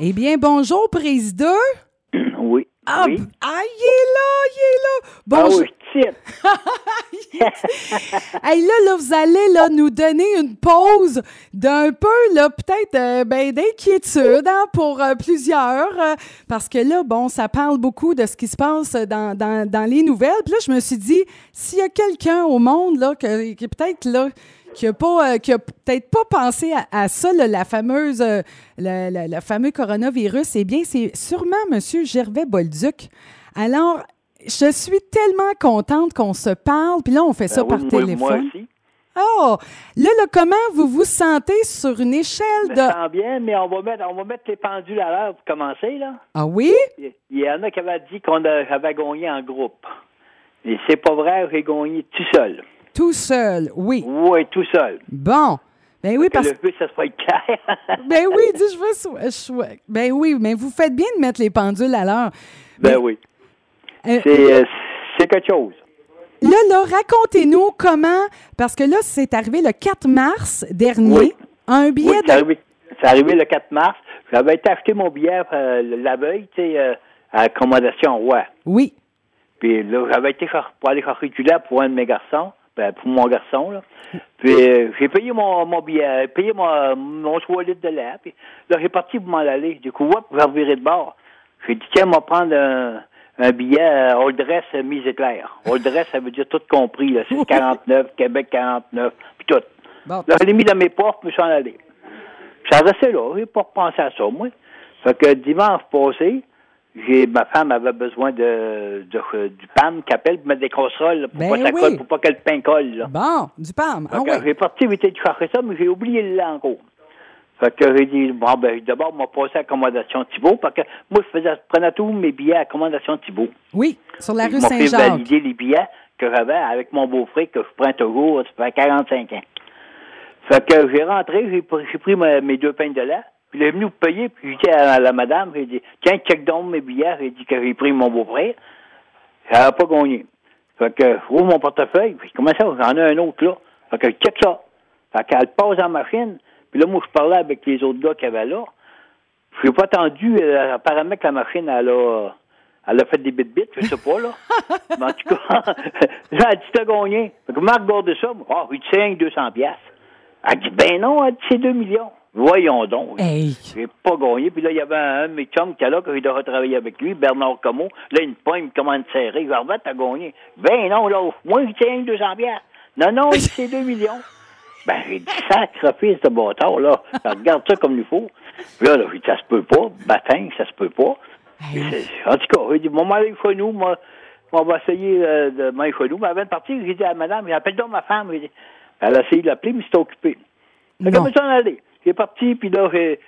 Eh bien, bonjour, Président. Oui. Ah, oui. ah, il est là, il est là. Ah Bonjour. oui, tiens. Hey, là, là, vous allez là, nous donner une pause d'un peu, là, peut-être euh, ben, d'inquiétude hein, pour euh, plusieurs. euh, parce que là, bon, ça parle beaucoup de ce qui se passe dans, dans, dans les nouvelles. Puis là, je me suis dit, s'il y a quelqu'un au monde là, que- qui est peut-être là, qui a pas, euh, qui a peut-être pas pensé à, à ça, là, la fameuse, euh, le, le- le fameux coronavirus, eh bien, c'est sûrement M. Gervais Bolduc. Alors, je suis tellement contente qu'on se parle, puis là, on fait ça Ben par oui, téléphone. Moi aussi. Oh! Là, là, comment vous vous sentez sur une échelle Je me de... sens bien, mais on va mettre, on va mettre les pendules à l'heure pour commencer, là. Ah oui? Il y en a qui avaient dit qu'on avait gagné en groupe. Et c'est pas vrai, j'ai gagné tout seul. Tout seul, oui. Oui, tout seul. Bon. Ben oui, Que parce le but, ça soit clair. Ben oui, dis, je veux... Ben oui, mais vous faites bien de mettre les pendules à l'heure. ben oui. Euh, C'est euh, c'est quelque chose. Là, là, racontez-nous comment... Parce que là, c'est arrivé le 4 mars dernier. Oui. Un billet Oui, de... c'est arrivé, le 4 mars. J'avais été acheter mon billet euh, la veille, tu sais, euh, à accommodation roi. Oui. Puis là, j'avais été pour aller chercher du lait pour un de mes garçons, ben, pour mon garçon, là. Puis euh, j'ai payé mon, mon billet, payé mon, mon 3 litres de lait. Puis là, j'ai parti pour m'en aller. Du coup, hop, j'ai reviré de bord? J'ai dit, tiens, on va prendre un, un billet euh, Old Dress euh, mise éclair. Old Dress, ça veut dire tout compris, là. C'est 49, Québec 49, puis tout. Bon. Là, je l'ai mis dans mes portes, puis je suis en allé. Ça restait là, j'ai pas repensé à ça, moi. Fait que dimanche passé, j'ai ma femme avait besoin de, de, du PAM qu'appelle pour mettre des casseroles pour Ben pas que ça oui. colle, pour pas que le pain colle. Là. Bon, du PAM. Ah oui. J'ai parti éviter de chercher ça, mais j'ai oublié le lait encore. Fait que j'ai dit, bon, ben, d'abord, on m'a passé à accommodation Thibault, parce que moi, je faisais, je prenais tous mes billets à accommodation Thibault. Oui, sur la rue Saint-Jacques. valider les billets que j'avais avec mon beau-frère, que je prends toujours, ça fait 45 ans. Fait que j'ai rentré, j'ai pris, j'ai pris mes deux pains de lait, puis il est venu payer, puis j'ai dit à la madame, j'ai dit, tiens, check donc mes billets, j'ai dit que j'ai pris mon beau-frère. Ça n'a pas gagné. Fait que je ouvre mon portefeuille, puis comment ça, j'en ai un autre là. Fait que check ça. Fait qu'elle passe en machine, puis là, moi, je parlais avec les autres gars qu'il y avait là. Je n'ai pas attendu, euh, apparemment que la machine, elle a, elle a fait des bits bits, je sais pas, là. Mais en tout cas, là, elle dit, t'as gagné. Fait que Marc regardé ça, ah, il te 5 200 piastres. Elle dit, ben non, elle dit, c'est 2 millions. Voyons donc. Hey. J'ai pas gagné. Puis là, il y avait un, un de mes chums qui est là, que j'ai de retravailler avec lui, Bernard Como. Là, il me pointe, il me commande serré. Je t'as gagné. Ben non, là, moi, je tiens 200 piastres. Non, non, il c'est 2 millions. Ben, j'ai dit, sacrifice de bâtard, là. Regarde ça comme il faut. Puis là, là j'ai dit, ça se peut pas. Baptême, ça se peut pas. En tout cas, j'ai dit, moi, aller chez nous, moi, on va essayer euh, de m'aller chez nous. Mais avant de partir, j'ai dit à madame, appelle donc ma femme. Elle a essayé de l'appeler, mais c'était occupé. Fait que Non. je me suis allé. J'ai parti, puis là, j'ai-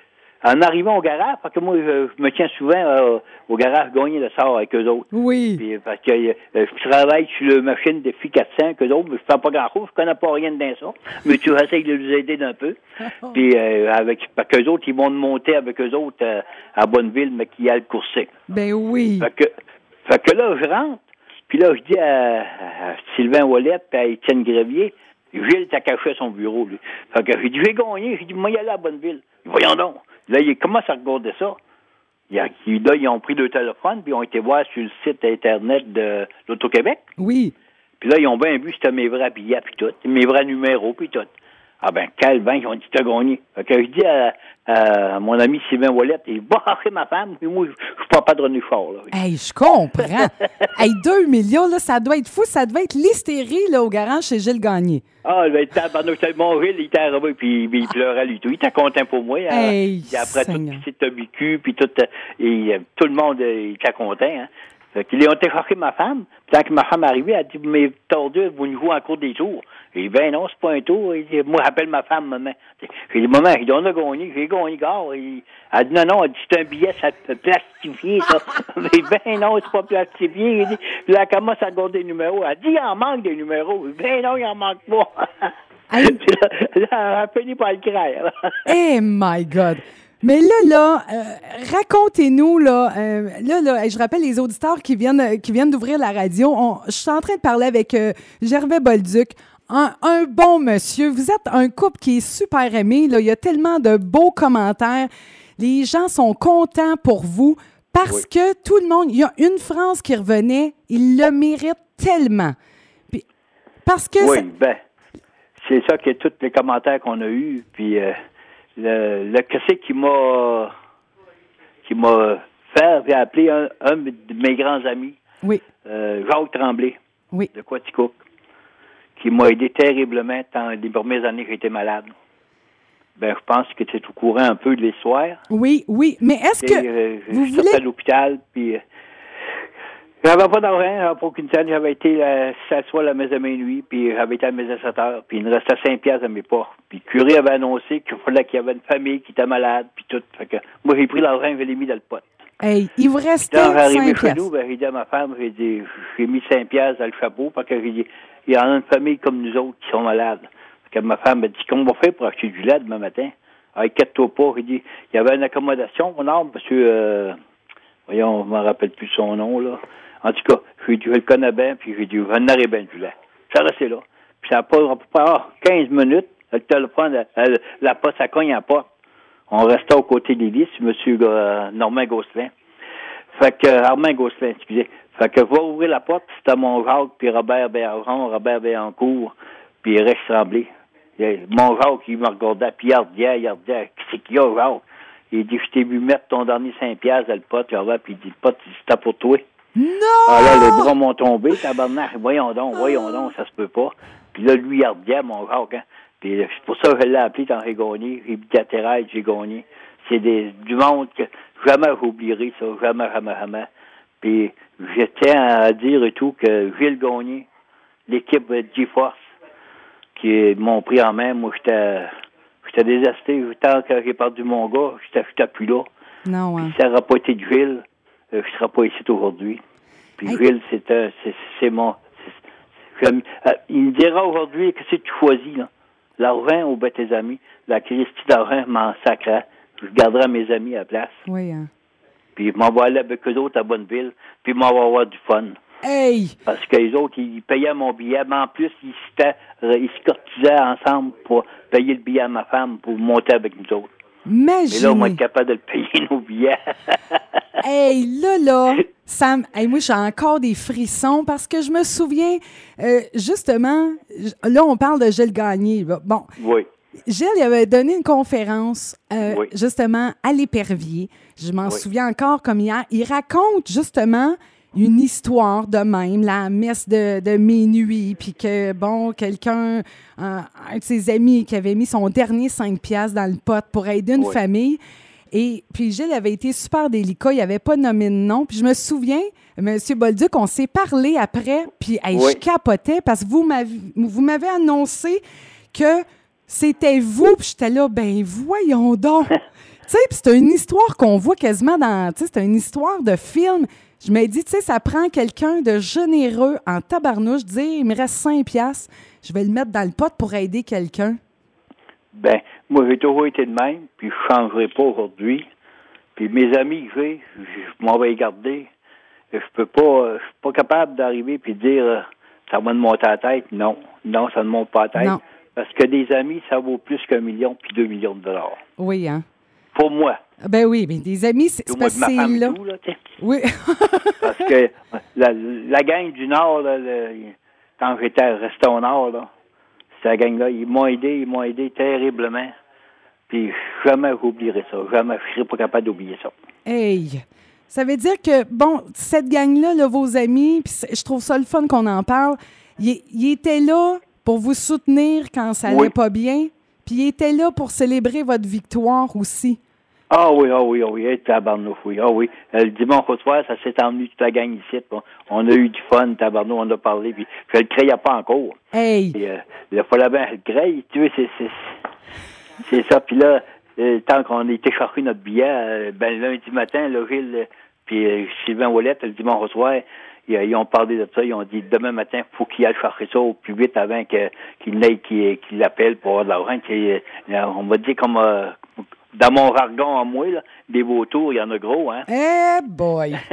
en arrivant au garage, parce que moi, je, je me tiens souvent euh, au garage gagner le sort avec eux autres. Oui. Puis, parce que euh, je travaille sur la machine de FI 400 que d'autres, mais je fais pas grand-chose, je connais pas rien dans ça. Mais tu essayes de les aider d'un peu. Puis euh, avec parce qu'eux autres, ils vont monter avec eux autres euh, à Bonneville, mais qui a le coursé. Ben oui. Fait que, fait que là, je rentre, puis là, je dis à, à Sylvain Wallet et à Étienne Grévier, Gilles t'a caché à son bureau, lui. Fait que j'ai dit, j'ai gagné, j'ai dit, moi, y aller à Bonneville. Voyons donc. Là, il commence à regarder ça? Il a- il- là, ils ont pris deux téléphones, puis ils ont été voir sur le site Internet de l'Auto-Québec. Oui. Puis là, ils ont bien vu c'était mes vrais billets, puis tout, mes vrais numéros, puis tout. Ah ben, Calvin, ils ont dit, t'as gagné. Fait que je dis à, à mon ami Sylvain Wallet, il va chercher ma femme, puis moi, je suis pas de René Fort, là. Hey, je comprends. hey, 2 millions, là, ça doit être fou. Ça devait être l'hystérie, là, au garage chez Gilles Gagné. Ah, il tabarnak, c'était mon Gilles, il était arrivé, puis, puis il pleurait lui tout. Il était content pour moi. hein. Hey, après tout ce qu'il s'est vécu, puis tout, euh, et, euh, tout le monde euh, il était content. Hein. Fait qu'ils ont été chercher ma femme. Puis quand ma femme est arrivée, elle a dit, mais tordu, vous nous jouez en cours des tours. J'ai dit, ben non, c'est pas un tour. Il dit, moi, j'appelle ma femme, maman. J'ai dit, maman, il dit, on a gagné, j'ai gagné, gars. Il- Elle dit, non, non, elle dit, c'est un billet, ça peut plastifier, ça. J'ai dit, ben non, c'est pas plastifié. Il dit, puis là, elle commence à regarder les numéros. Elle dit, il en manque des numéros. Dit, ben non, il en manque pas. Hey. Puis là, là, elle a fini par le craindre. Eh my God! Mais là, là, euh, racontez-nous, là, euh, là, là, je rappelle les auditeurs qui viennent, euh, qui viennent d'ouvrir la radio. On- je suis en train de parler avec euh, Gervais Bolduc, un, un bon monsieur. Vous êtes un couple qui est super aimé. Là. Il y a tellement de beaux commentaires. Les gens sont contents pour vous parce que tout le monde, il y a une phrase qui revenait, il le mérite tellement. Puis, parce que Oui, ça- ben, c'est ça que tous les commentaires qu'on a eus. Puis, le, le qu'est-ce qui m'a qui m'a fait, j'ai appelé un, un de mes grands amis, oui, euh, Jacques Tremblay, oui. de Quaticook, qui m'a aidé terriblement dans les premières années que j'étais malade. Ben, je pense que tu es au courant un peu de l'histoire. Oui, oui. Mais est-ce que euh, vous voulez- à l'hôpital, puis euh, j'avais pas d'argent, j'avais pas aucune scène. J'avais été à s'asseoir à la messe de minuit, puis j'avais été à la messe de 7 heures, puis il me restait 5 piastres à mes pas. Puis le curé avait annoncé qu'il fallait qu'il y avait une famille qui était malade, puis tout. Fait que moi, j'ai pris l'argent, je l'ai mis dans le pot. hey, il vous restait Quand j'arrivais 5 chez nous, ben, j'ai dit à ma femme, j'ai dit, j'ai mis 5 piastres dans le chapeau, parce que j'ai dit, il y en a une famille comme nous autres qui sont malades. Fait que ma femme m'a dit, comment on va faire pour acheter du lait demain matin? Ah, inquiète-toi pas. J'ai dit, il y avait une accommodation, mon âme, monsieur, euh, voyons, je me rappelle plus son nom, là. En tout cas, j'ai dit, je le connais bien, puis j'ai dit, je aurai bien du lait. Ça restait là. Puis ça n'a pas, à ah, 15 minutes, le téléphone, la, la poste, ça cogne à la porte. On restait aux côtés des lits, c'est monsieur euh, Normand Gosselin. Fait que, euh, Armand Gosselin, excusez. Fait que, va ouvrir la porte, c'était mon Jacques, puis Robert Béaron, Robert Béancourt, puis Rex Tremblay. Mon Jacques, il me regardait, puis il regardait, il regardait, qu'est-ce qu'il y a, Jacques? Il dit, je t'ai vu mettre ton dernier 5 piastres dans le pot, puis il dit, le pot, c'était pour toi. Non! Ah là, les bras m'ont tombé, tabarnak, voyons donc, voyons donc, ça se peut pas. Puis là, lui, il regardait, mon Jacques, hein. Puis euh, c'est pour ça que je l'ai appelé dans j'ai gagné. J'ai gagné. C'est des, du monde que jamais j'oublierai ça, jamais, jamais, jamais. Puis j'étais à dire et tout que Gilles Gagné, l'équipe de G-Force, qui m'ont pris en main, moi j'étais j'étais désasté. Tant que j'ai perdu mon gars, j'étais j'étais plus là. Non, hein. Puis ça n'aurait pas été de Gilles, euh, je ne serais pas ici aujourd'hui. Puis Hey. C'est un- c'est mon. euh, il me dira aujourd'hui que c'est que tu choisis, là. L'argent ou ben tes amis. La Christie d'argent m'en sacra. Je garderai mes amis à la place. Oui, hein. Puis je m'en vais aller avec eux autres à Bonneville. Puis je m'en vais avoir du fun. Hey! Parce que les autres, ils payaient mon billet, mais en plus, ils, ils se cotisaient ensemble pour payer le billet à ma femme pour monter avec nous autres. Et là, on va Imaginez. être capable de le payer, nos billets. Hey, là, là, ça me- hey, moi, j'ai encore des frissons parce que je me souviens, euh, justement, là, on parle de Gilles Gagné. là. Bon, oui. Gilles il avait donné une conférence, euh, Oui. justement, à l'Épervier. Je m'en Oui. souviens encore comme hier. Il raconte, justement, une histoire de même, la messe de, de minuit, puis que, bon, quelqu'un, un, un de ses amis qui avait mis son dernier 5 piastres dans le pot pour aider une Oui. famille. Et puis Gilles avait été super délicat, il n'avait pas nommé de nom. Puis je me souviens, M. Bolduc, on s'est parlé après, puis hey, Oui. je capotais parce que vous m'avez, vous m'avez annoncé que c'était vous, puis j'étais là, ben voyons donc. tu sais, puis c'est une histoire qu'on voit quasiment dans, tu sais, c'est une histoire de film. Je me dis, tu sais, ça prend quelqu'un de généreux en tabarnouche, dire, il me reste 5 piastres, je vais le mettre dans le pot pour aider quelqu'un. Ben, moi, j'ai toujours été de même, puis je changerai pas aujourd'hui. Puis mes amis que j'ai, je m'en vais garder. Je peux pas, je suis pas capable d'arriver puis de dire, euh, ça va me monter à la tête. Non, non, ça ne monte pas à la tête. Non. Parce que des amis, ça vaut plus qu'un million puis deux millions de dollars. Oui, hein? Pour moi. Ben oui, mais des amis, c'est parce que c'est là. tout. Oui. Parce que la, la gang du Nord, là, le- quand j'étais resté au Nord, là, cette gang-là, ils m'ont aidé, ils m'ont aidé terriblement. Puis jamais j'oublierai ça. Jamais je serai pas capable d'oublier ça. Hey! Ça veut dire que, bon, cette gang-là, là, vos amis, puis je trouve ça le fun qu'on en parle, ils ils étaient là pour vous soutenir quand ça allait Oui. pas bien, puis ils étaient là pour célébrer votre victoire aussi. Ah oui, ah oui, ah oui, hey, tabarnouf, oui, ah oui. Euh, le dimanche au soir, ça s'est emmené toute la gang ici. bon. On a eu du fun, tabarnouf, on a parlé, puis je le créais pas encore. Hey! Et, euh, il fallait bien le créer, tu sais, c'est, c'est, c'est ça. Puis là, euh, tant qu'on était chercher notre billet, euh, ben lundi matin, là, Gilles, euh, puis Sylvain Ouellette, le dimanche au soir, ils, ils ont parlé de ça, ils ont dit demain matin, faut qu'il aille chercher ça au plus vite avant que, qu'il n'aille qu'il, qu'il l'appelle pour avoir de l'argent. on va dire comme dans mon jargon à moi, là, des beaux tours, il y en a gros, hein. Eh boy!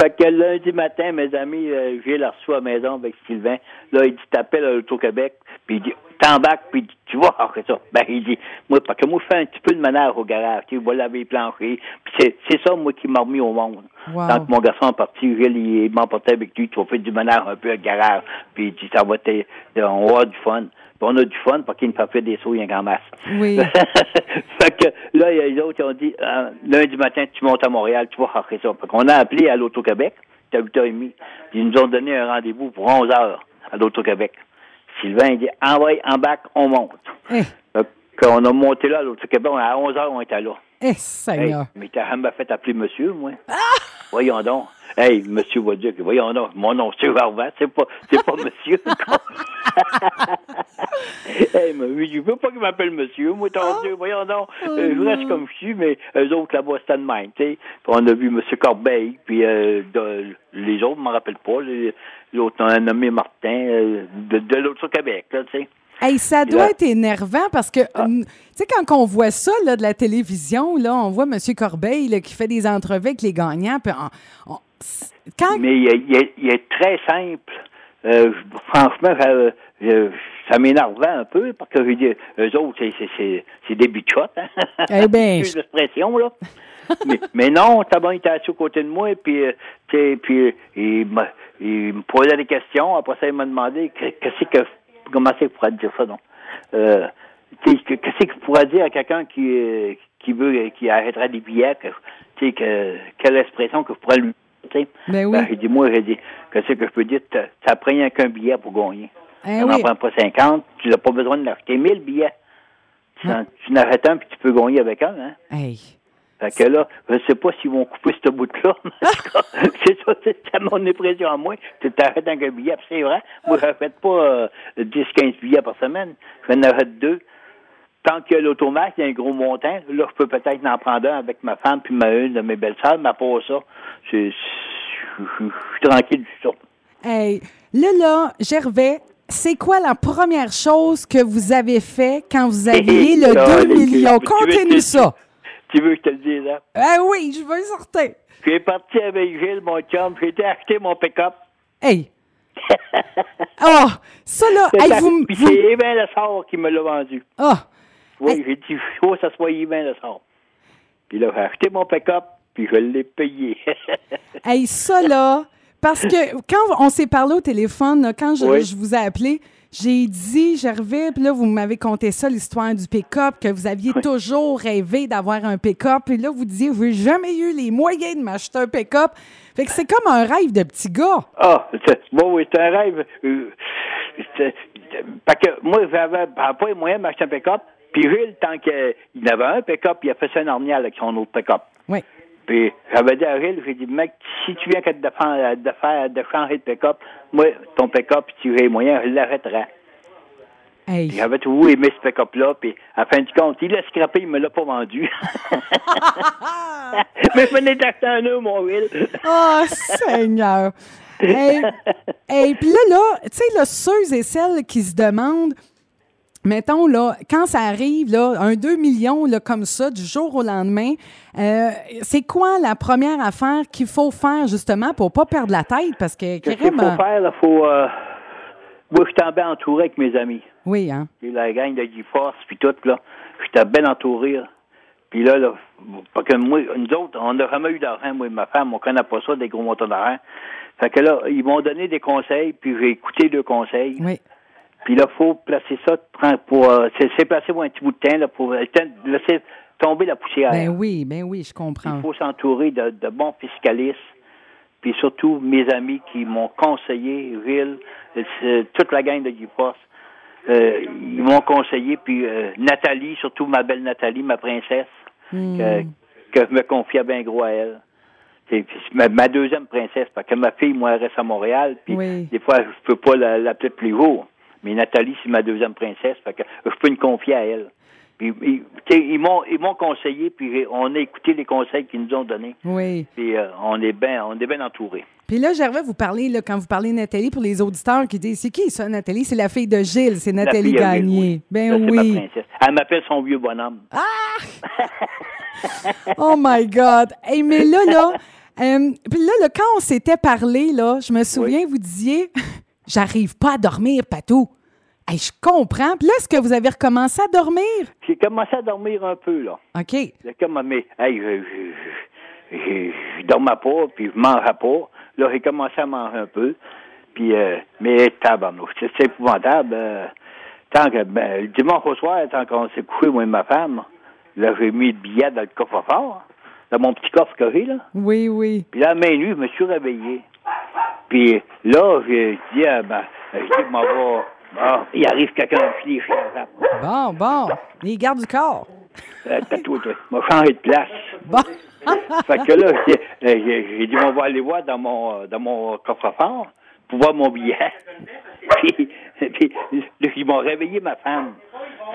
Fait que lundi matin, mes amis, euh, j'ai la reçu à la maison avec Sylvain. Là, il dit, t'appelles à l'Auto-Québec, puis il dit, t'embarques, puis tu vois, c'est ça. Ben, il dit, moi, parce que moi, je fais un petit peu de ménage au garage, tu vais laver les planchers. Puis c'est, ça, moi, qui m'a remis au monde. Wow. Quand mon garçon est parti, Gilles, il, m'emportait avec lui, tu vas faire du ménage un peu au garage, puis il dit, ça va être, on va avoir du fun. Puis on a du fun parce qu'il ne fait pas des sauts, il y a un grand masse. Oui. fait que là, il y a les autres qui ont dit euh, lundi matin, tu montes à Montréal, tu vas faire ça. Fait qu'on a appelé à l'Auto-Québec, c'était à 8h30. Puis ils nous ont donné un rendez-vous pour 11h à l'Auto-Québec. Sylvain il dit envoie en bac, on monte. Eh, Fait qu'on a monté là à l'Auto-Québec, à 11h, on était là. eh, Hey, Seigneur. mais t'as même fait appeler monsieur, moi? Voyons donc. Hey, monsieur va dire que, voyons donc, mon nom, c'est Varvan, c'est pas, c'est pas monsieur. Hey, mais je veux pas qu'il m'appelle monsieur, moi, ton Dieu, voyons donc. Euh, je reste comme je suis, mais eux autres là-bas, c'était de même, tu sais. On a vu monsieur Corbeil, puis euh, de- les autres, je m'en rappelle pas, les- l'autre, on a nommé Martin, euh, de, de l'autre sur Québec, là, tu sais. Hey, ça doit là- être énervant parce que, Ah. tu sais, quand on voit ça, là, de la télévision, là, on voit M. Corbeil, là, qui fait des entrevues avec les gagnants, puis on- on- c'est- quand... Mais il est, il est- il est très simple. Euh, franchement, ça, euh, ça m'énervait un peu parce que je veux dire, eux autres, c'est, des bichottes. Hein? Eh ben, l'expression, là. mais, mais non, Taban était assis à côté de moi, puis, euh, puis euh, il, me, il me posait des questions. Après ça, il m'a demandé que- qu'est-ce que, comment c'est que je pourrais dire ça, non? Euh, qu'est-ce que je pourrais dire à quelqu'un qui, euh, qui veut, qui arrêterait des billets, que, que, quelle expression que je pourrais lui, tu sais? Ben oui. Ben, j'ai dit, moi, j'ai dit, qu'est-ce que je peux dire? Ça- prend rien qu'un billet pour gagner. Eh ça n'en oui. prend pas 50. Tu n'as pas besoin de l'acheter 1000 billets. Tu, en- tu en achètes un puis tu peux gagner avec un, hein? Hey. Fait que là, je ne sais pas s'ils vont couper ce bout-là. c'est ça, c'est mon impression à moi. Tu t'arrêtes avec un billet, c'est vrai. Moi, je n'achète pas euh, 10-15 billets par semaine. Je en achète deux. Tant qu'il y a l'automate, il y a un gros montant. Là, je peux peut-être en prendre un avec ma femme puis ma une de mes belles-sœurs, mais part ça, je suis tranquille du tout. Hey, là, là, Gervais, c'est quoi la première chose que vous avez fait quand vous aviez le Ah, 2 les millions? que Contez-nous ça. Tu veux que je te le dise, hein? Ah oui, je veux sortir. J'ai parti avec Gilles, mon chum, j'ai été acheter mon pick-up. Hey. Ah, ça là, hey, vous, vous- c'est Yvain Lessard qui me l'a vendu. Ah, Oui, Hey. j'ai dit, il faut que ça soit Yvain Lessard. Puis là, j'ai acheté mon pick-up, puis je l'ai payé. hey, ça là, parce que quand on s'est parlé au téléphone, là, quand je, Oui. je vous ai appelé, j'ai dit, Gervais, puis là, vous m'avez conté ça, l'histoire du pick-up, que vous aviez toujours rêvé d'avoir un pick-up. Puis là, vous disiez, j'ai jamais eu les moyens de m'acheter un pick-up. Fait que c'est comme un rêve de petit gars. ah, bon, oui, c'est un rêve. Euh, parce que moi, j'avais j'avais pas les moyens de m'acheter un pick-up. Puis Gilles, tant qu'il avait un pick-up, il a fait ça ornial avec son autre pick-up. Oui. Puis j'avais dit à Gilles, j'ai dit, mec, si tu viens que de faire, de faire, de changer de pick-up, moi, ton pick-up, si tu les moyens, je l'arrêterai. Hey. J'avais toujours aimé ce pick-up-là, puis à fin du compte, il l'a scrappé, il me l'a pas vendu. Mais venez d'acheter un nœud, mon Will. Oh, Seigneur! Et, et puis là, là, tu sais, là, ceux et celles qui se demandent, mettons, là, quand ça arrive, là, un 2 millions, là, comme ça, du jour au lendemain, euh, c'est quoi la première affaire qu'il faut faire, justement, pour pas perdre la tête? Parce que, Qu'est-ce qu'il faut carrément- faire, là? Faut, euh, Moi, je suis bien entouré avec mes amis. Oui, hein? Puis la gang de G-Force, puis tout, là. J'étais bien entouré, là. Puis là, là, parce que moi, nous autres, on n'a jamais eu d'argent, moi et ma femme, on connaît pas ça, des gros montants d'argent. Fait que là, ils m'ont donné des conseils, puis j'ai écouté leurs conseils. Oui. Puis là, faut placer ça pour euh, c'est placé pour un petit bout de temps là, pour euh, laisser tomber la poussière. Ben oui, ben oui, je Il comprends. faut s'entourer de, de bons fiscalistes, puis surtout mes amis qui m'ont conseillé, Will, euh, toute la gang de Guy-Force, euh, ils m'ont conseillé, puis euh, Nathalie, surtout ma belle Nathalie, ma princesse, Hmm. que, que je me confiais bien gros à elle. C'est ma, ma deuxième princesse, parce que ma fille, moi, elle reste à Montréal, puis Oui. des fois, je peux pas la- l'appeler plus haut. Mais Nathalie, c'est ma deuxième princesse, fait que je peux me confier à elle. Puis, ils, m'ont ils m'ont conseillé, puis on a écouté les conseils qu'ils nous ont donnés. Oui. Puis euh, on est bien on est bien entourés. Puis là, Gervais, vous parlez, là, quand vous parlez de Nathalie, pour les auditeurs qui disent, c'est qui ça, Nathalie? C'est la fille de Gilles, c'est Nathalie Gagné. oui. Ben Ça, c'est ma oui. princesse. Elle m'appelle son vieux bonhomme. Oh my God! Hey, mais là, là, Euh, puis là, là, quand on s'était parlé, là, je me souviens, vous disiez J'arrive pas à dormir, Patou. Hey, je comprends. Puis là, est-ce que vous avez recommencé à dormir? J'ai commencé à dormir un peu, là. OK. J'ai comme, mais, hey, je, je, je, je dormais pas, puis je mangeais pas. Là, j'ai commencé à manger un peu. Puis, euh, mais tabarnouche, c'est c'est épouvantable. euh, tant que, ben, le dimanche au soir, tant qu'on s'est couché, moi et ma femme, là, j'ai mis le billet dans le coffre-fort, dans mon petit coffre que j'ai, là. Oui, oui. Puis là, à nue, je me suis réveillé. Puis là, j'ai dit, ah, ben, je dis, m'en vais. Bon, il arrive quelqu'un à chez la femme. Bon, bon. Les gardes du corps. Euh, t'as tout, toi. m'a changé de place. Bon. Fait que là, j'ai j'ai dit, on va aller voir dans mon, euh, dans mon coffre-fort pour voir mon billet. puis, puis là, ils m'ont réveillé ma femme.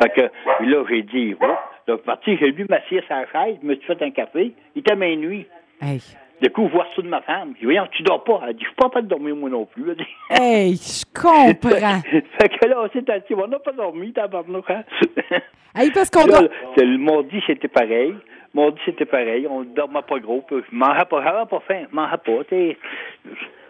Fait que là, j'ai dit, oh. Donc, parti, j'ai lu m'asseoir sur la chaise, je me suis fait un café. Il était minuit. Hey. Du coup, voir ça de ma femme. Dit, voyons, tu dors pas. Elle dit, je suis pas en train de dormir, moi non plus. Hey, je comprends. fait que là, on s'est assis, on n'a pas dormi, tabarnouche, hein? Hey, parce qu'on doit. c'est le mardi, c'était pareil. Mardi, c'était pareil. On ne dormait pas gros. Puis je mangeais pas, j'avais pas faim. Je mangeais pas.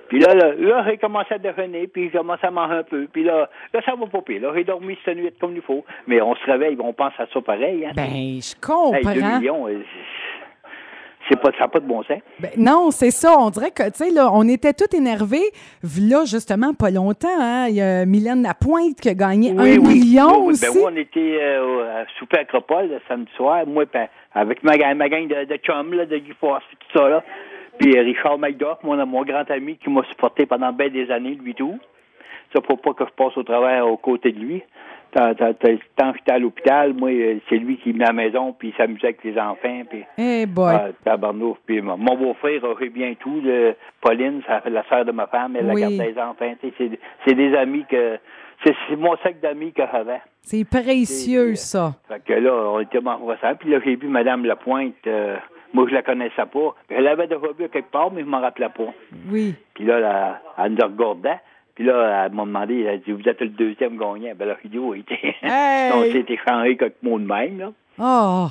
Puis là, là, là, j'ai commencé à déjeuner, puis j'ai commencé à manger un peu. Puis là, là, ça va pas pire. Là, j'ai dormi cette nuit comme il faut. Mais on se réveille, on pense à ça pareil, hein. Ben, je Hey, comprends. 2 millions, euh, c'est pas, ça n'a pas de bon sens. Ben, non, c'est ça. On dirait que, tu sais, là, on était tous énervés. Là, justement, pas longtemps, hein, il y a Mylène Lapointe qui a gagné un million Oui, aussi. Ben, on était euh, au- à souper Acropole le samedi soir, moi, ben, avec ma, gang- ma gang de, de chums, là, de Guy Force, tout ça, là. Puis euh, Richard McDuff, mon, mon grand ami qui m'a supporté pendant bien des années, lui tout. Ça pour pas que je passe au travail aux côtés de lui. Tant, tant, tant- tant que j'étais à l'hôpital, moi, euh, c'est lui qui venait à la maison, puis il s'amusait avec les enfants, puis... Eh boy. Ah, tabarnouf. Puis mon mon beau-frère aurait bien tout. le- Pauline, ça la sœur de ma femme, elle Oui. la garde des enfants. C'est c'est des amis que. C'est c'est mon sac d'amis que j'avais. C'est précieux, ça. Fait que là, on était reconnaissants. Puis là, j'ai vu Mme Lapointe. euh, moi, je la connaissais pas. Elle l'avait déjà vue quelque part, mais je m'en rappelais pas. Oui. Puis là, là, elle nous regardait. Puis là, elle m'a demandé, elle a dit, vous êtes le deuxième gagnant. Ben là, oui. Hey! on s'est échangé quelques mots de même, là. Oh,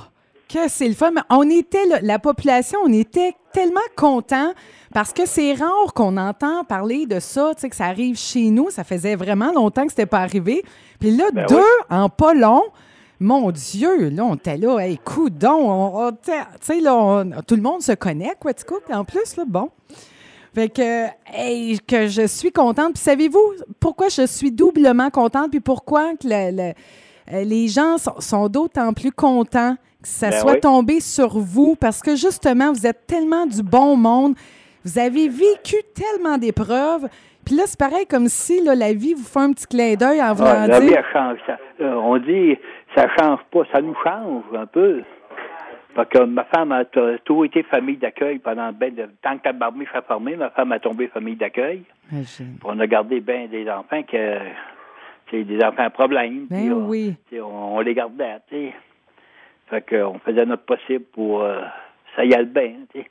que c'est le fun. On était, là, la population, on était tellement contents parce que c'est rare qu'on entend parler de ça, tu sais, que ça arrive chez nous. Ça faisait vraiment longtemps que c'était pas arrivé. Puis là, Ben deux oui. en pas long. Mon Dieu, là, on était là, hey, coudon, on, tu sais, là, on- tout le monde se connaît, quoi, en plus, là, bon. Fait que, hey, que je suis contente. Puis savez-vous pourquoi je suis doublement contente? Puis pourquoi que le- le- euh, les gens sont, sont d'autant plus contents que ça Ben soit oui. tombé sur vous? Parce que justement, vous êtes tellement du bon monde. Vous avez vécu tellement d'épreuves. Puis là, c'est pareil comme si là, la vie vous fait un petit clin d'œil en voulant Ah, la vie, dire. elle change. Ça, euh, on dit, ça change pas, ça nous change un peu. Parce que ma femme a t- toujours été famille d'accueil pendant ben de, tant que la barbe fait fermée, ma femme a tombé famille d'accueil. On a gardé bien des enfants que c'est des enfants à problème. Ben oui. on, on les gardait, tu sais. Fait qu'on faisait notre possible pour euh, ça y allait bien, tu sais.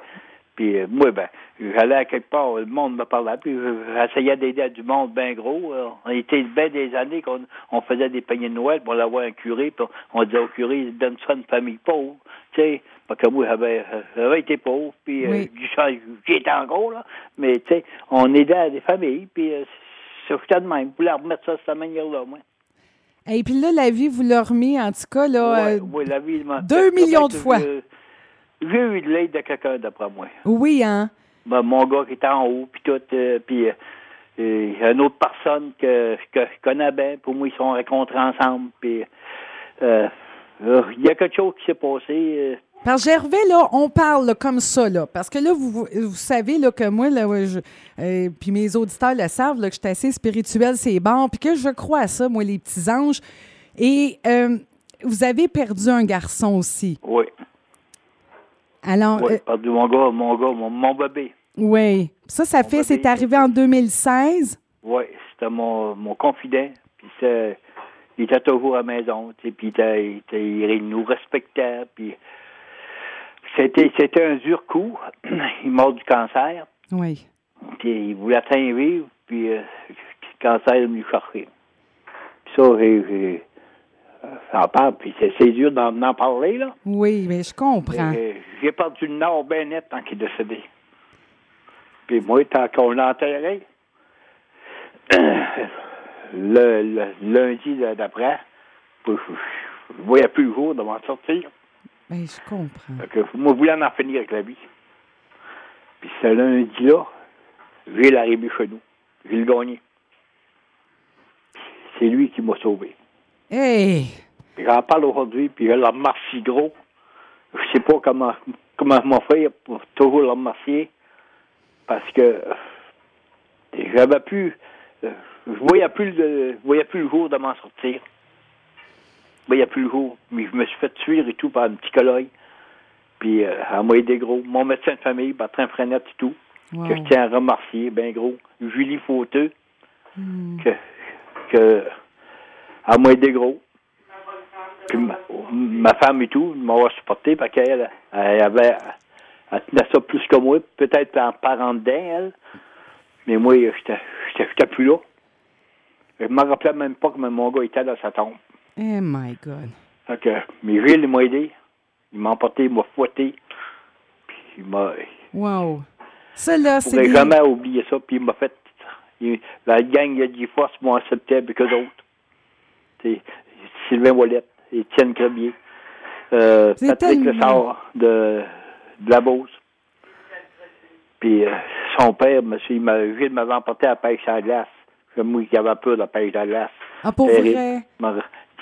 Puis euh, moi, ben, j'allais à quelque part, le monde me parlait, puis j'essayais d'aider à du monde bien gros. euh. On était bien des années qu'on on faisait des paniers de Noël pour l'avoir un curé, puis on disait au curé, donne ça à une famille pauvre, tu sais. Parce que moi, j'avais, été pauvre, puis euh, Oui. j'étais encore, là. Mais, tu sais, on aidait à des familles, puis euh, c'est de même. Je voulais remettre ça de cette manière-là, moi. Et puis là, la vie vous l'a remis, en tout cas, là. Ouais, euh, ouais, la vie m'a- deux millions de fois. que J'ai eu de l'aide de quelqu'un, d'après moi. oui, hein? Ben, mon gars qui était en haut, puis tout, euh, puis euh, une autre personne que, que je connais bien, pour moi, ils sont rencontrés ensemble, puis euh, euh, il y a quelque chose qui s'est passé. euh, que Gervais, là, on parle là, comme ça, là. Parce que là, vous, vous, savez là, que moi, là, je- euh, puis mes auditeurs le savent, là, que je suis assez spirituelle, c'est bon, puis que je crois à ça, moi, les petits anges. Et euh, vous avez perdu un garçon aussi. oui, Alors, oui, euh, perdu mon gars, mon gars, mon, mon bébé. oui. Ça, ça Mon fait, c'est arrivé en 2016. Oui, c'était mon, mon confident. Puis c'est- il était toujours à la maison, tu sais, puis il, nous respectait. Puis c'était, c'était un dur coup. il est mort du cancer. Oui. Puis il voulait bien vivre, puis euh, le cancer est venu chercher. Puis ça, j'ai, j'en parle, puis c'est, dur d'en, parler, là. Oui, mais je comprends. J'ai, perdu le nord bien net tant qu'il est décédé. Puis moi, tant qu'on l'enterrait, le, le lundi d'après, je ne voyais plus le jour de m'en sortir. Ben, je comprends. Que moi, je voulais en finir avec la vie. Puis ce lundi-là, j'ai l'arrivée chez nous. J'ai le gagné. C'est lui qui m'a sauvé. Hey! J'en parle aujourd'hui, puis je le remercie gros. Je sais pas comment comment m'en faire pour toujours le remercier. Parce que euh, j'avais plus. euh, Je voyais plus le, je voyais plus le jour de m'en sortir. Je voyais plus le jour. Mais je me suis fait tuer et tout par un petit collègue. Puis euh, elle m'a aidé gros. Mon médecin de famille, Bertrand Frenette et tout. Wow. Que je tiens à remercier, ben gros. Julie Fauteux, Hmm. que, que elle m'a aidé gros. Puis ma, ma femme et tout m'a supporté parce qu'elle elle avait elle tenait ça plus que moi, peut-être en parent dedans, elle. Mais moi, j'étais plus là. Je me rappelais même pas que mon gars était dans sa tombe. Oh my God. Fait que, mais Gilles, il m'a aidé. Il m'a emporté, il m'a fouetté. Puis il m'a. Wow. Ça, là, Je c'est des... jamais oublier ça. Puis il m'a fait. il- la gang, il a 10 fois, moi, septembre que d'autres. C'est Sylvain Wallet, Étienne Crebier, euh, Patrick Lessard de, de la Beauce. Puis euh, son père, monsieur, il m'a, Gilles m'avait emporté à la pêche à la glace. Moi qui avais peur de la pêche à la glace. Ah, pour vrai?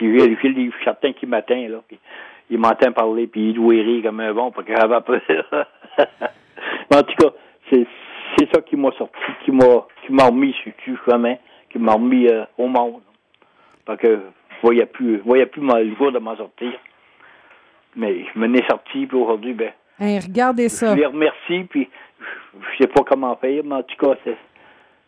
Il est certain qu'il m'atteint, là. Puis il m'entend parler, puis il doit rire comme un bon, parce qu'il avait peur. Mais en tout cas, c'est, c'est ça qui m'a sorti, qui m'a, qui m'a remis sur le chemin, qui m'a remis euh, au monde. Parce que je voyais plus, voyais plus le jour de m'en sortir. Mais je m'en ai sorti, puis aujourd'hui, ben, Hey, regardez ça. je les remercie, puis je sais pas comment faire, mais en tout cas,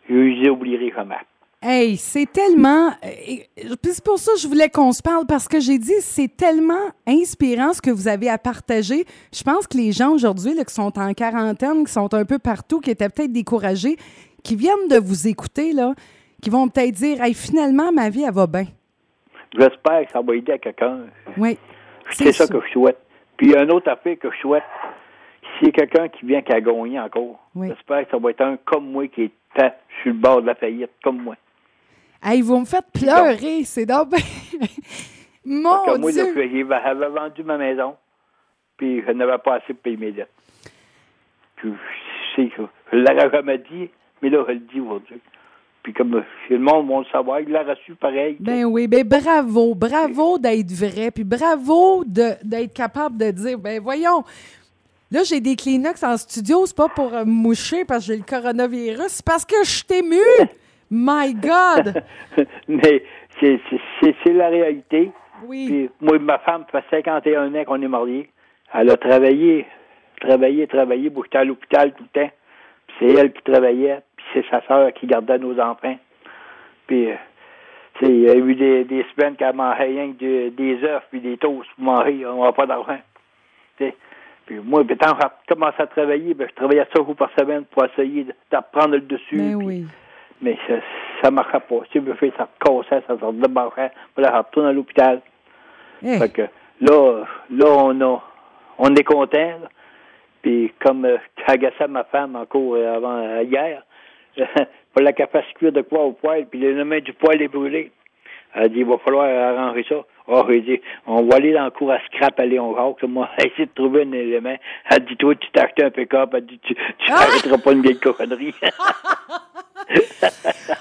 je les oublierai jamais. Hey, c'est tellement. C'est pour ça que je voulais qu'on se parle parce que j'ai dit c'est tellement inspirant ce que vous avez à partager. Je pense que les gens aujourd'hui là, qui sont en quarantaine, qui sont un peu partout, qui étaient peut-être découragés, qui viennent de vous écouter, là, qui vont peut-être dire Hey, finalement, ma vie, elle va bien. J'espère que ça va aider à quelqu'un. Oui. C'est ça, que je souhaite. Puis une autre affaire que je souhaite. S'il y a quelqu'un qui vient qui a gagné encore, Oui. j'espère que ça va être un comme moi qui était sur le bord de la faillite, comme moi. Hey, vous me faites pleurer, c'est donc Mon Comme moi, là, Dieu! j'avais vendu ma maison, puis je n'avais pas assez pour payer mes dettes. Puis je sais que je ne l'aurais jamais dit, mais là, je le dis aujourd'hui. Puis comme euh, le monde va le savoir, il l'a reçu pareil. Ben oui, ben bravo, bravo d'être vrai, puis bravo de- d'être capable de dire, ben voyons, là j'ai des Kleenex en studio, c'est pas pour euh, me moucher parce que j'ai le coronavirus, c'est parce que je suis émue! My God! mais c'est- la réalité. Oui, Puis moi et ma femme, ça fait 51 ans qu'on est mariés. Elle a travaillé, travaillé, travaillé. J'étais à l'hôpital tout le temps. C'est elle qui travaillait, puis c'est sa sœur qui gardait nos enfants. Puis, euh, tu sais, il y a eu des, des semaines qu'elle mangeait rien que des, des œufs puis des toasts pour manger. On n'a pas d'argent. Puis moi, ben, quand j'ai commencé à travailler, ben, je travaillais cinq jours par semaine pour essayer de, de reprendre le dessus. ben puis- oui. mais ça ça marchait pas. Si je me fais ça cassait, ça se débarquait. Voilà, je retourne à l'hôpital. Eh, Fait que là, là, on a on est content. là. Puis comme euh, j'agaçais ma femme encore euh, avant euh, hier, il la cuire de quoi au poêle, puis le lendemain du poêle est brûlé. Elle dit, il va falloir arranger ça. Oh, j'ai dit, on va aller dans le cours à scrap à Léon Jacques. Moi, essayer de trouver un élément. Elle dit, toi, tu t'as acheté un pick-up. Elle dit, tu, tu Ah! pas une vieille cochonnerie.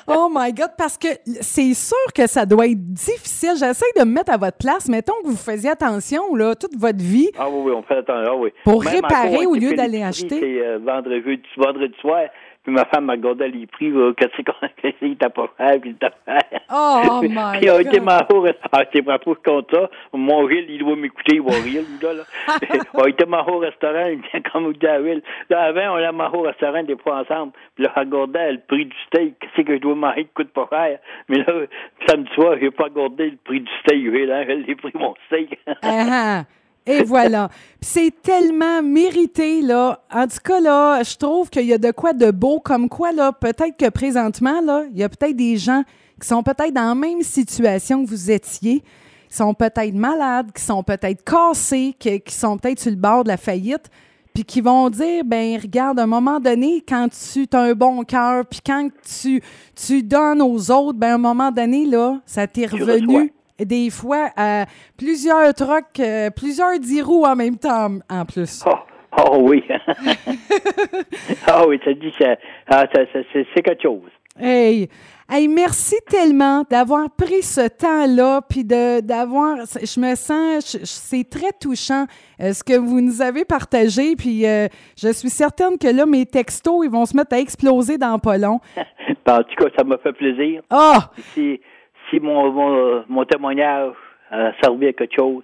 Oh my God, parce que c'est sûr que ça doit être difficile. J'essaie de me mettre à votre place. Mettons que vous faisiez attention, là, toute votre vie. Ah oui, oui, on fait attention. Ah, oui. Pour Même réparer on au lieu d'aller acheter. C'est euh, vendredi, vendredi soir. Puis ma femme me regardait les prix, qu'est-ce qu'il t'a pas fait, puis il t'a fait. Oh my Puis on a été God. mal au restaurant. Ah, c'est pas pour compte ça. Mon Gilles, il doit m'écouter, il va rire, lui, là. on a été mal au restaurant, il vient comme au David. Là, avant, on allait au restaurant des fois ensemble. Puis là, regardait le prix du steak. Qu'est-ce que je dois manger qui coûte pas cher? Mais là, samedi soir, j'ai pas regardé le prix du steak. Là, j'ai pris mon steak. Et voilà. C'est tellement mérité, là. En tout cas, là, je trouve qu'il y a de quoi de beau, comme quoi, là, peut-être que présentement, là, il y a peut-être des gens qui sont peut-être dans la même situation que vous étiez, qui sont peut-être malades, qui sont peut-être cassés, qui, qui sont peut-être sur le bord de la faillite. puis qui vont dire, ben regarde, à un moment donné, quand tu as un bon cœur, puis quand tu, tu donnes aux autres, ben à un moment donné, là, ça t'est revenu. Des fois à plusieurs trucs, euh, plusieurs dix roues en même temps en plus. Oh, oh oui. Ah oui, ça dit ça, ah, c'est quelque chose. Hey, hey, merci tellement d'avoir pris ce temps-là, puis de d'avoir, je me sens, c'est très touchant euh, ce que vous nous avez partagé, puis euh, je suis certaine que là mes textos ils vont se mettre à exploser dans pas long. En tout cas, ça m'a fait plaisir. Ah, Si, si mon, mon, mon témoignage a servi à quelque chose,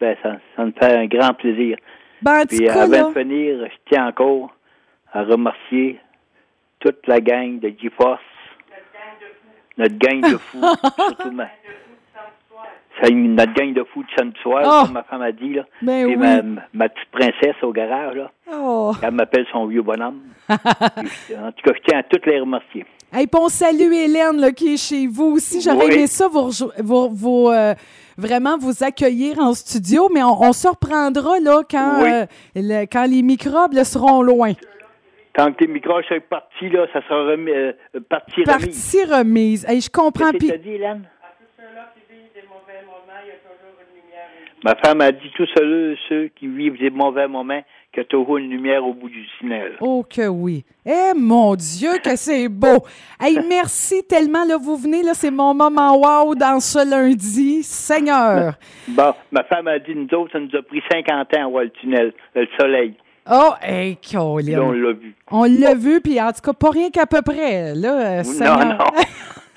ben ça, ça me fait un grand plaisir. ben Puis avant de finir, je tiens encore à remercier toute la gang de GeForce. Notre gang de fous. surtout ma, c'est une- notre gang de fous de samedi soir, Oh. comme ma femme a dit. Là. ben Puis oui. ma, ma petite princesse au garage, là, Oh. elle m'appelle son vieux bonhomme. En tout cas, je tiens à toutes les remercier. Hey, puis on salue Hélène là, qui est chez vous aussi. J'aurais Oui. aimé ça vous, vous- vous, euh, vraiment vous accueillir en studio, mais on, on se reprendra là quand, Oui. euh, le- quand les microbes là, seront loin. Quand tes micros sont partis, là, ça sera remis, euh, parti remis. Partie remise. Hey, je comprends. Qu'est-ce que t'as dit, Hélène? Ma femme a dit tous ceux, ceux qui vivent des mauvais moments, qu'il y a toujours une lumière au bout du tunnel. Oh que oui. Eh mon Dieu, que c'est beau. Hey, merci tellement. Là, vous venez, là, c'est mon moment wow dans ce lundi. Seigneur. Bon, ma femme a dit, nous autres, ça nous a pris 50 ans à voir le tunnel, le soleil. Oh, hey, là, on Colin. l'a vu. On l'a vu, puis en tout cas, pas rien qu'à peu près. Là, euh, Non, Seigneur. non.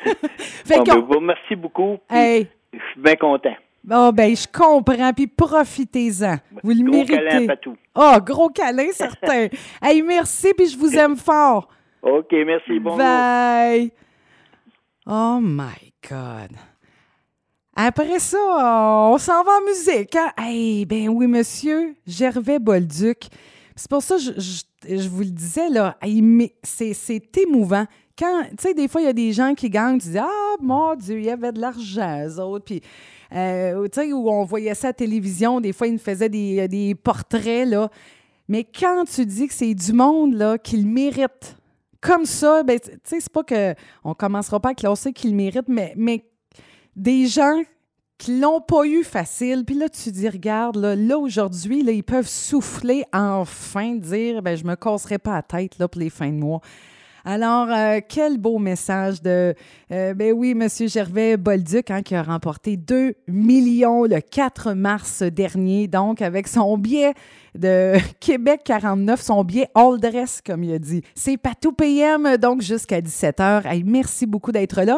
Fait Bon, qu'on- ben, vous remercie beaucoup. Hey. Je suis bien content. Oh, ben, je comprends, puis profitez-en. Vous le Gros câlin à méritez. Patou. Oh, gros câlin, certain. hey, merci, puis je vous aime fort. OK, merci. Bonjour. Bye. Oh my God. Après ça, on s'en va en musique. Hein? Hey, ben oui, monsieur, Gervais Bolduc. C'est pour ça que je, je- je vous le disais, là, hey, mais c'est, c'est émouvant. Quand, tu sais, des fois, il y a des gens qui gagnent, tu dis Ah, mon Dieu, il y avait de l'argent, eux autres. Puis, euh, tu sais, où on voyait ça à la télévision, des fois, ils nous faisaient des, des portraits, là. Mais quand tu dis que c'est du monde, là, qui le mérite, comme ça, ben, tu sais, c'est pas que on commencera pas à classer qui le mérite, mais, mais des gens qui l'ont pas eu facile, puis là, tu dis, regarde, là, là aujourd'hui, là, ils peuvent souffler enfin, dire, ben, je me casserai pas la tête, là, pour les fins de mois. Alors, euh, quel beau message de, euh, ben oui, Monsieur Gervais Bolduc, hein, qui a remporté 2 millions le 4 mars dernier, donc avec son billet de Québec 49, son billet all dress, comme il a dit. C'est Patou PM, donc jusqu'à 17h. Hey, merci beaucoup d'être là.